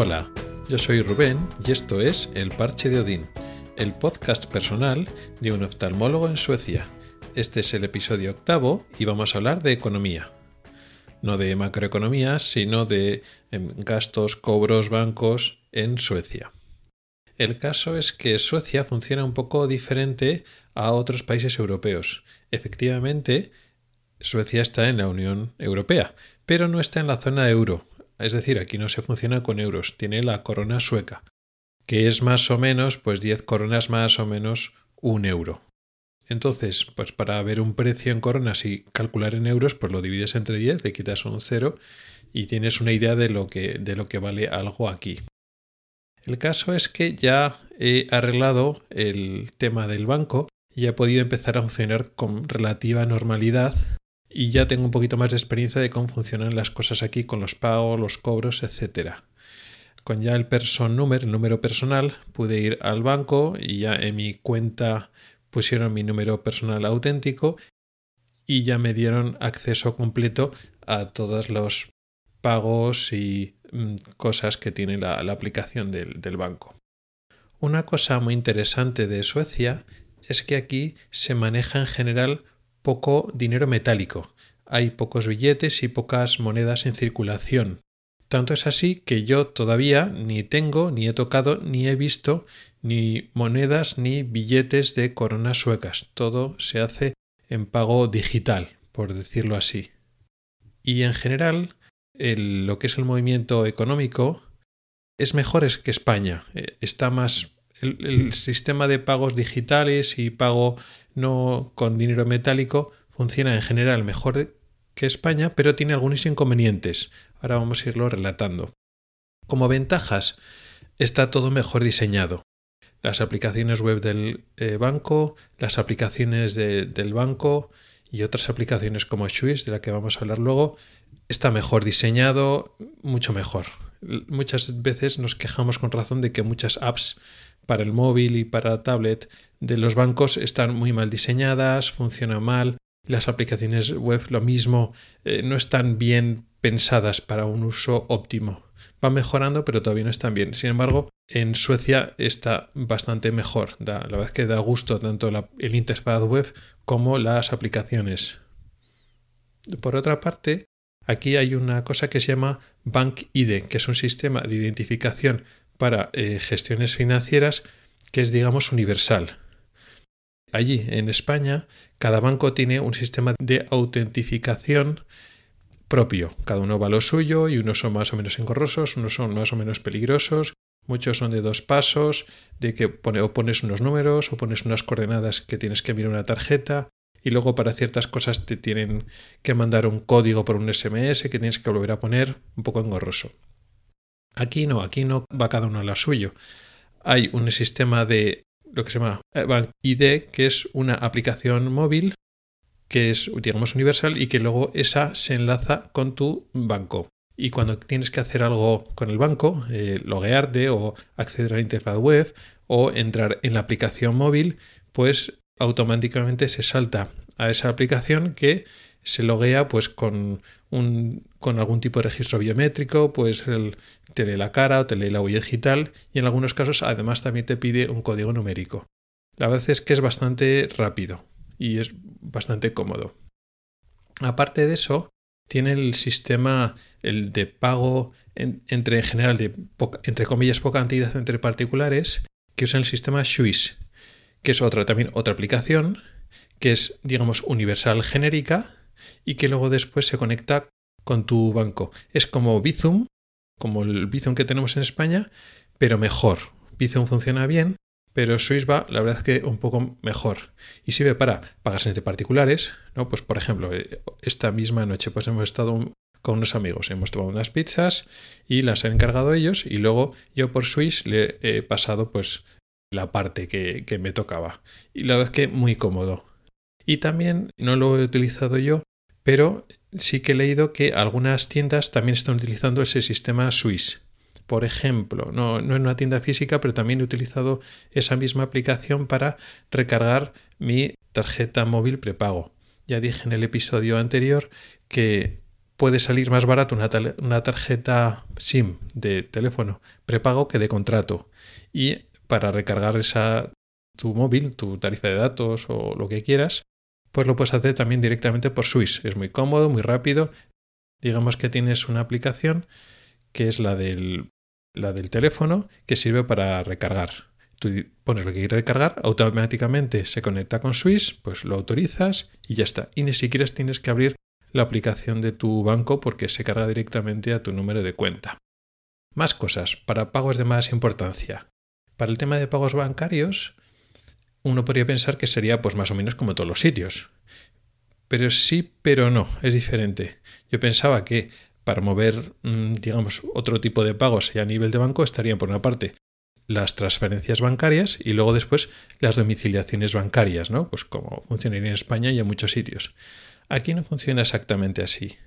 Hola, yo soy Rubén y esto es El Parche de Odín, el podcast personal de un oftalmólogo en Suecia. Este es el episodio octavo y vamos a hablar de economía. No de macroeconomía, sino de em, gastos, cobros, bancos en Suecia. El caso es que Suecia funciona un poco diferente a otros países europeos. Efectivamente, Suecia está en la Unión Europea, pero no está en la zona euro. Es decir, aquí no se funciona con euros, tiene la corona sueca, que es más o menos, pues 10 coronas más o menos un euro. Entonces, pues para ver un precio en coronas y calcular en euros, pues lo divides entre 10, le quitas un cero y tienes una idea de lo que, de lo que vale algo aquí. El caso es que ya he arreglado el tema del banco y he podido empezar a funcionar con relativa normalidad y ya tengo un poquito más de experiencia de cómo funcionan las cosas aquí con los pagos, los cobros, etc. Con ya el person number, el número personal, pude ir al banco y ya en mi cuenta pusieron mi número personal auténtico y ya me dieron acceso completo a todos los pagos y mm, cosas que tiene la, aplicación del banco. Una cosa muy interesante de Suecia es que aquí se maneja en general poco dinero metálico. Hay pocos billetes y pocas monedas en circulación. Tanto es así que yo todavía ni tengo, ni he tocado, ni he visto ni monedas ni billetes de coronas suecas. Todo se hace en pago digital, por decirlo así. Y en general, lo que es el movimiento económico es mejor que España. Eh, está más el, sistema de pagos digitales y pago no con dinero metálico funciona en general mejor que España, pero tiene algunos inconvenientes. Ahora vamos a irlo relatando. Como ventajas, está todo mejor diseñado. Las aplicaciones web del eh, banco, las aplicaciones del banco y otras aplicaciones como Swiss, de la que vamos a hablar luego, está mejor diseñado, mucho mejor. Muchas veces nos quejamos con razón de que muchas apps para el móvil y para tablet de los bancos están muy mal diseñadas, funcionan mal. Las aplicaciones web lo mismo, eh, no están bien pensadas para un uso óptimo. Van mejorando, pero todavía no están bien. Sin embargo, en Suecia está bastante mejor. la verdad es que da gusto tanto el interfaz web como las aplicaciones. Por otra parte, aquí hay una cosa que se llama Bank ID, que es un sistema de identificación para eh, gestiones financieras que es, digamos, universal. Allí, en España, cada banco tiene un sistema de autentificación propio. Cada uno va lo suyo y unos son más o menos engorrosos, unos son más o menos peligrosos, muchos son de dos pasos, de que o pones unos números o pones unas coordenadas que tienes que mirar una tarjeta y luego para ciertas cosas te tienen que mandar un código por un SMS que tienes que volver a poner, un poco engorroso. Aquí no, aquí no va cada uno a la suyo. Hay un sistema de lo que se llama Bank ID, que es una aplicación móvil que es, digamos, universal y que luego esa se enlaza con tu banco. Y cuando tienes que hacer algo con el banco, eh, loguearte o acceder a la interfaz web o entrar en la aplicación móvil, pues automáticamente se salta a esa aplicación que se loguea pues con, un, con algún tipo de registro biométrico, pues te lee la cara o te lee la huella digital y en algunos casos además también te pide un código numérico. La verdad es que es bastante rápido y es bastante cómodo. Aparte de eso, tiene el sistema el de pago entre en general de entre comillas poca cantidad entre particulares que usa el sistema Swiss, que es otra también otra aplicación que es digamos universal genérica y que luego después se conecta con tu banco. Es como Bizum, como el Bizum que tenemos en España, pero mejor. Bizum funciona bien, pero Swiss va, la verdad es que un poco mejor. Y sirve para pagar entre particulares, ¿no? Pues por ejemplo, eh, esta misma noche pues hemos estado con unos amigos, hemos tomado unas pizzas y las han encargado ellos y luego yo por Swiss le he pasado pues la parte que, que me tocaba. Y la verdad es que muy cómodo. Y también no lo he utilizado yo, pero sí que he leído que algunas tiendas también están utilizando ese sistema Swiss. Por ejemplo, no, no en una tienda física, pero también he utilizado esa misma aplicación para recargar mi tarjeta móvil prepago. Ya dije en el episodio anterior que puede salir más barato una, una, tarjeta SIM de teléfono prepago que de contrato. Y para recargar esa, tu móvil, tu tarifa de datos o lo que quieras, pues lo puedes hacer también directamente por Swiss. Es muy cómodo, muy rápido. Digamos que tienes una aplicación que es la del, la del teléfono que sirve para recargar. Tú pones lo que quieres recargar, automáticamente se conecta con Swiss, pues lo autorizas y ya está. Y ni siquiera tienes que abrir la aplicación de tu banco porque se carga directamente a tu número de cuenta. Más cosas para pagos de más importancia. Para el tema de pagos bancarios, uno podría pensar que sería pues más o menos como todos los sitios. Pero sí, pero no, es diferente. Yo pensaba que para mover, mm, digamos, otro tipo de pagos a nivel de banco estarían por una parte las transferencias bancarias y luego después las domiciliaciones bancarias, ¿no? Pues como funcionaría en España y en muchos sitios. Aquí no funciona exactamente así.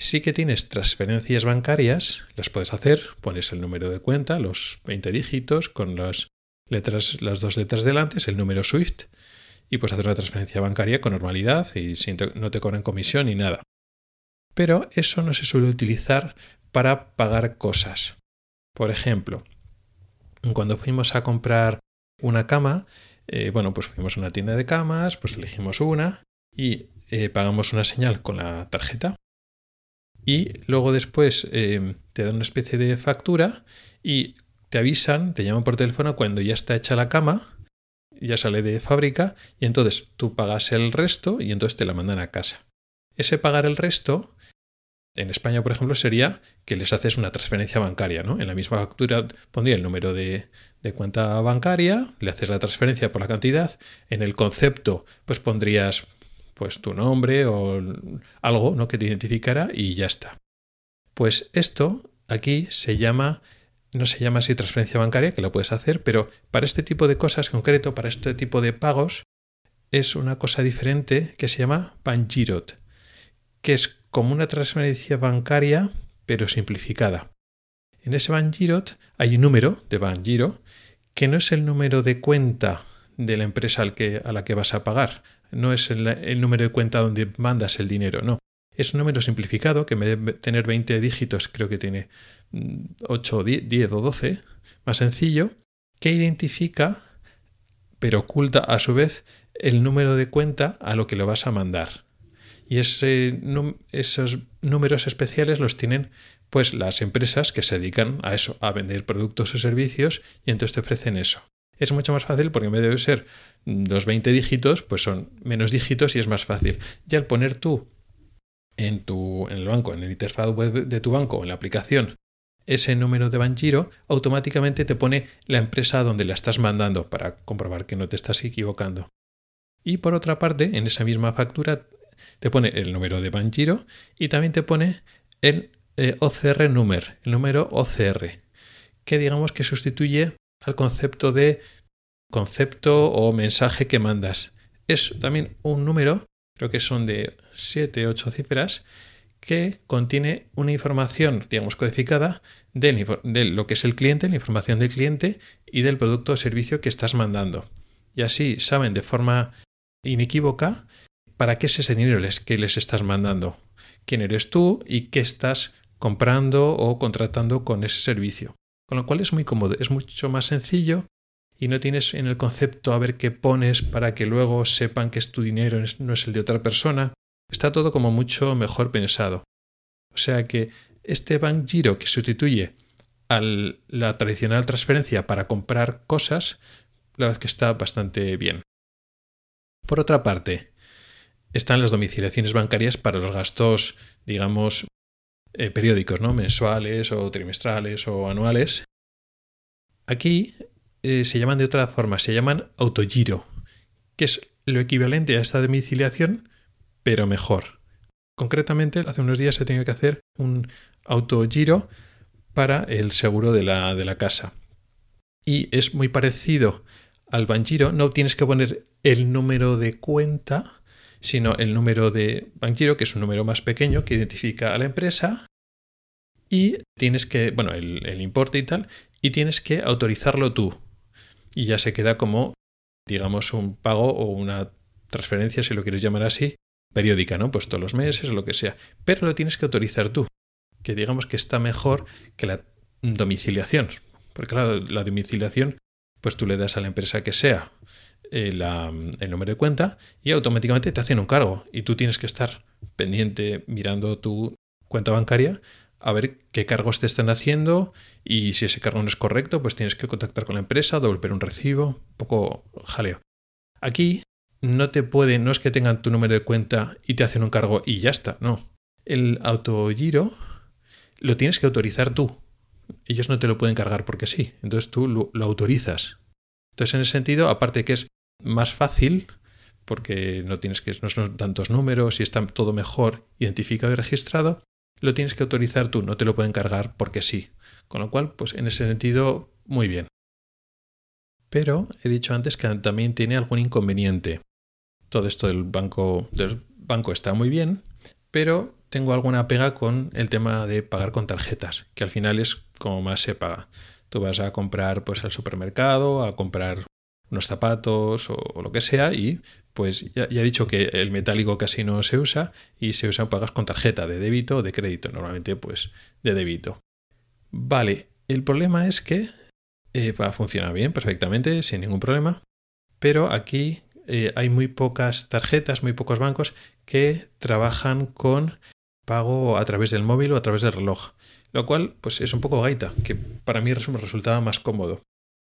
Sí que tienes transferencias bancarias, las puedes hacer, pones el número de cuenta, los 20 dígitos con las letras, las dos letras delante, es el número SWIFT, y puedes hacer una transferencia bancaria con normalidad y sin no te cobran comisión ni nada. Pero eso no se suele utilizar para pagar cosas. Por ejemplo, cuando fuimos a comprar una cama, eh, bueno, pues fuimos a una tienda de camas, pues elegimos una y eh, pagamos una señal con la tarjeta. Y luego después eh, te dan una especie de factura y te avisan, te llaman por teléfono cuando ya está hecha la cama, ya sale de fábrica y entonces tú pagas el resto y entonces te la mandan a casa. Ese pagar el resto en España, por ejemplo, sería que les haces una transferencia bancaria, ¿no? En la misma factura pondría el número de, cuenta bancaria, le haces la transferencia por la cantidad, en el concepto, pues pondrías pues tu nombre o algo ¿no? que te identificara y ya está. Pues esto aquí se llama, no se llama así transferencia bancaria, que lo puedes hacer, pero para este tipo de cosas concreto, para este tipo de pagos, es una cosa diferente que se llama Pangirot, que es como una transferencia bancaria, pero simplificada. En ese Bangirot hay un número de Bangiro que no es el número de cuenta de la empresa al que, a la que vas a pagar, no es el, número de cuenta donde mandas el dinero, no. Es un número simplificado que en vez de tener 20 dígitos, creo que tiene 8, 10 o 12, más sencillo, que identifica, pero oculta a su vez, el número de cuenta a lo que lo vas a mandar. Y esos números especiales los tienen pues las empresas que se dedican a eso, a vender productos o servicios y entonces te ofrecen eso. Es mucho más fácil porque en vez de ser los 20 dígitos, pues son menos dígitos y es más fácil. Y al poner tú en, tu, en el banco, en el interfaz web de tu banco, en la aplicación, ese número de Banjiro, automáticamente te pone la empresa donde la estás mandando para comprobar que no te estás equivocando. Y por otra parte, en esa misma factura te pone el número de Banjiro y también te pone el eh, OCR number, el número OCR, que digamos que sustituye al concepto de concepto o mensaje que mandas. Es también un número, creo que son de 7, 8 cifras, que contiene una información, digamos, codificada de, de, lo que es el cliente, la información del cliente y del producto o servicio que estás mandando. Y así saben de forma inequívoca para qué es ese dinero que les estás mandando, quién eres tú y qué estás comprando o contratando con ese servicio. Con lo cual es muy cómodo, es mucho más sencillo y no tienes en el concepto a ver qué pones para que luego sepan que es tu dinero, no es el de otra persona. Está todo como mucho mejor pensado. O sea que este Bank Giro que sustituye a la tradicional transferencia para comprar cosas, la verdad es que está bastante bien. Por otra parte, están las domiciliaciones bancarias para los gastos, digamos, eh, periódicos, ¿no? mensuales o trimestrales o anuales. Aquí eh, se llaman de otra forma, se llaman autogiro, que es lo equivalente a esta domiciliación, pero mejor. Concretamente, hace unos días se tenía que hacer un autogiro para el seguro de la, de la casa. Y es muy parecido al Banjiro, no tienes que poner el número de cuenta, sino el número de Banquero, que es un número más pequeño que identifica a la empresa, y tienes que, bueno, el, importe y tal, y tienes que autorizarlo tú. Y ya se queda como, digamos, un pago o una transferencia, si lo quieres llamar así, periódica, ¿no? Pues todos los meses lo que sea. Pero lo tienes que autorizar tú, que digamos que está mejor que la domiciliación. Porque claro, la domiciliación, pues tú le das a la empresa que sea eh, el número de cuenta y automáticamente te hacen un cargo. Y tú tienes que estar pendiente mirando tu cuenta bancaria a ver qué cargos te están haciendo y si ese cargo no es correcto, pues tienes que contactar con la empresa, devolver un recibo, un poco jaleo. Aquí no te puede, no es que tengan tu número de cuenta y te hacen un cargo y ya está, no. El autogiro lo tienes que autorizar tú. Ellos no te lo pueden cargar porque sí, entonces tú lo, lo autorizas. Entonces en ese sentido, aparte que es más fácil, porque no tienes que no son tantos números y está todo mejor identificado y registrado, lo tienes que autorizar tú, no te lo pueden cargar porque sí. Con lo cual, pues en ese sentido, muy bien. Pero he dicho antes que también tiene algún inconveniente. Todo esto del banco, del banco está muy bien, pero tengo alguna pega con el tema de pagar con tarjetas, que al final es como más se paga. Tú vas a comprar pues al supermercado, a comprar unos zapatos o, lo que sea y pues ya, he dicho que el metálico casi no se usa y se usa pagas con tarjeta de débito o de crédito, normalmente pues de débito. Vale, el problema es que eh, va a funcionar bien, perfectamente, sin ningún problema, pero aquí eh, hay muy pocas tarjetas, muy pocos bancos que trabajan con pago a través del móvil o a través del reloj, lo cual pues es un poco gaita, que para mí resultaba más cómodo.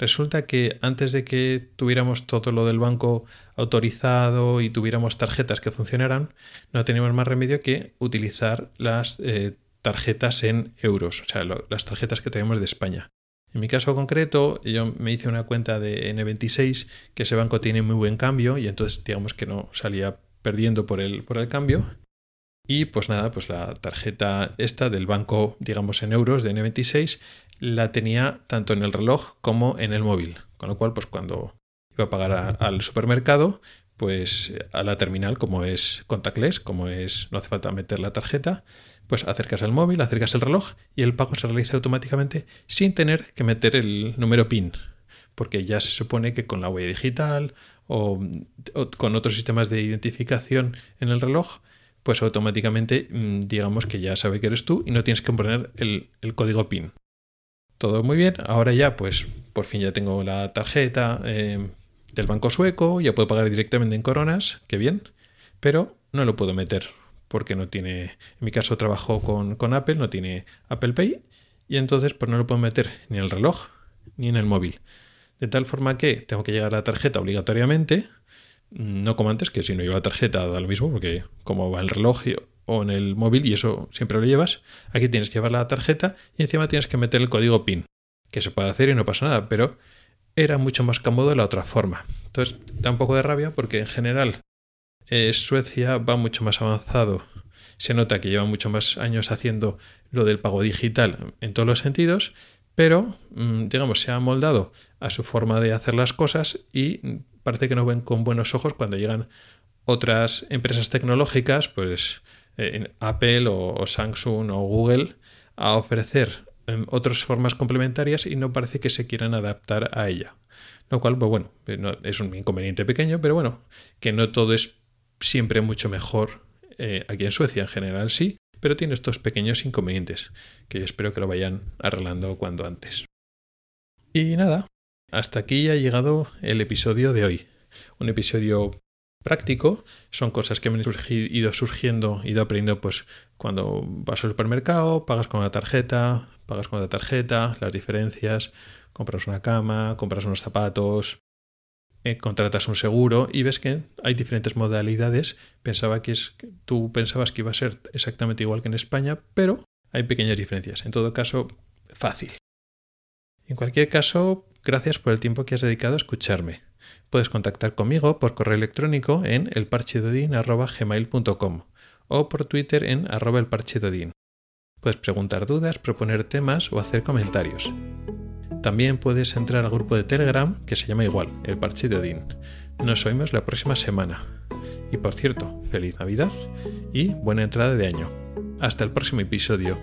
Resulta que antes de que tuviéramos todo lo del banco autorizado y tuviéramos tarjetas que funcionaran, no teníamos más remedio que utilizar las eh, tarjetas en euros, o sea, las tarjetas que tenemos de España. En mi caso concreto, yo me hice una cuenta de N26, que ese banco tiene muy buen cambio y entonces digamos que no salía perdiendo por el, por el cambio. Y pues nada, pues la tarjeta esta del banco, digamos en euros de N26, la tenía tanto en el reloj como en el móvil. Con lo cual, pues cuando iba a pagar al supermercado, pues a la terminal, como es contactless, como es, no hace falta meter la tarjeta, pues acercas el móvil, acercas el reloj y el pago se realiza automáticamente sin tener que meter el número PIN. Porque ya se supone que con la huella digital o, con otros sistemas de identificación en el reloj, pues automáticamente mm, digamos que ya sabe que eres tú y no tienes que poner el código PIN todo muy bien. Ahora ya, pues por fin ya tengo la tarjeta eh, del banco sueco, ya puedo pagar directamente en coronas, qué bien, pero no lo puedo meter porque no tiene, en mi caso trabajo con, con Apple, no tiene Apple Pay y entonces pues no lo puedo meter ni en el reloj ni en el móvil. De tal forma que tengo que llegar a la tarjeta obligatoriamente, no como antes, que si no llevo la tarjeta da lo mismo, porque como va el reloj o en el móvil y eso siempre lo llevas, aquí tienes que llevar la tarjeta y encima tienes que meter el código PIN, que se puede hacer y no pasa nada, pero era mucho más cómodo la otra forma. Entonces da un poco de rabia porque en general eh, Suecia va mucho más avanzado. Se nota que lleva mucho más años haciendo lo del pago digital en todos los sentidos, pero mm, digamos se ha moldado a su forma de hacer las cosas y parece que no ven con buenos ojos cuando llegan otras empresas tecnológicas, pues en Apple o, Samsung o Google a ofrecer em, otras formas complementarias y no parece que se quieran adaptar a ella. Lo cual, pues bueno, eh, es un inconveniente pequeño, pero bueno, que no todo es siempre mucho mejor eh, aquí en Suecia, en general sí, pero tiene estos pequeños inconvenientes que yo espero que lo vayan arreglando cuando antes. Y nada, hasta aquí ha llegado el episodio de hoy. Un episodio práctico, son cosas que han ido surgiendo, ido aprendiendo pues cuando vas al supermercado, pagas con la tarjeta, pagas con la tarjeta, las diferencias, compras una cama, compras unos zapatos, eh, contratas un seguro y ves que hay diferentes modalidades. Pensaba que es, tú pensabas que iba a ser exactamente igual que en España, pero hay pequeñas diferencias. En todo caso, fácil. En cualquier caso, gracias por el tiempo que has dedicado a escucharme. Puedes contactar conmigo por correo electrónico en elparchedodin.gmail.com o por Twitter en arroba elparchedodin. Puedes preguntar dudas, proponer temas o hacer comentarios. También puedes entrar al grupo de Telegram que se llama igual, El Parche de Odín. Nos oímos la próxima semana. Y por cierto, feliz Navidad y buena entrada de año. Hasta el próximo episodio.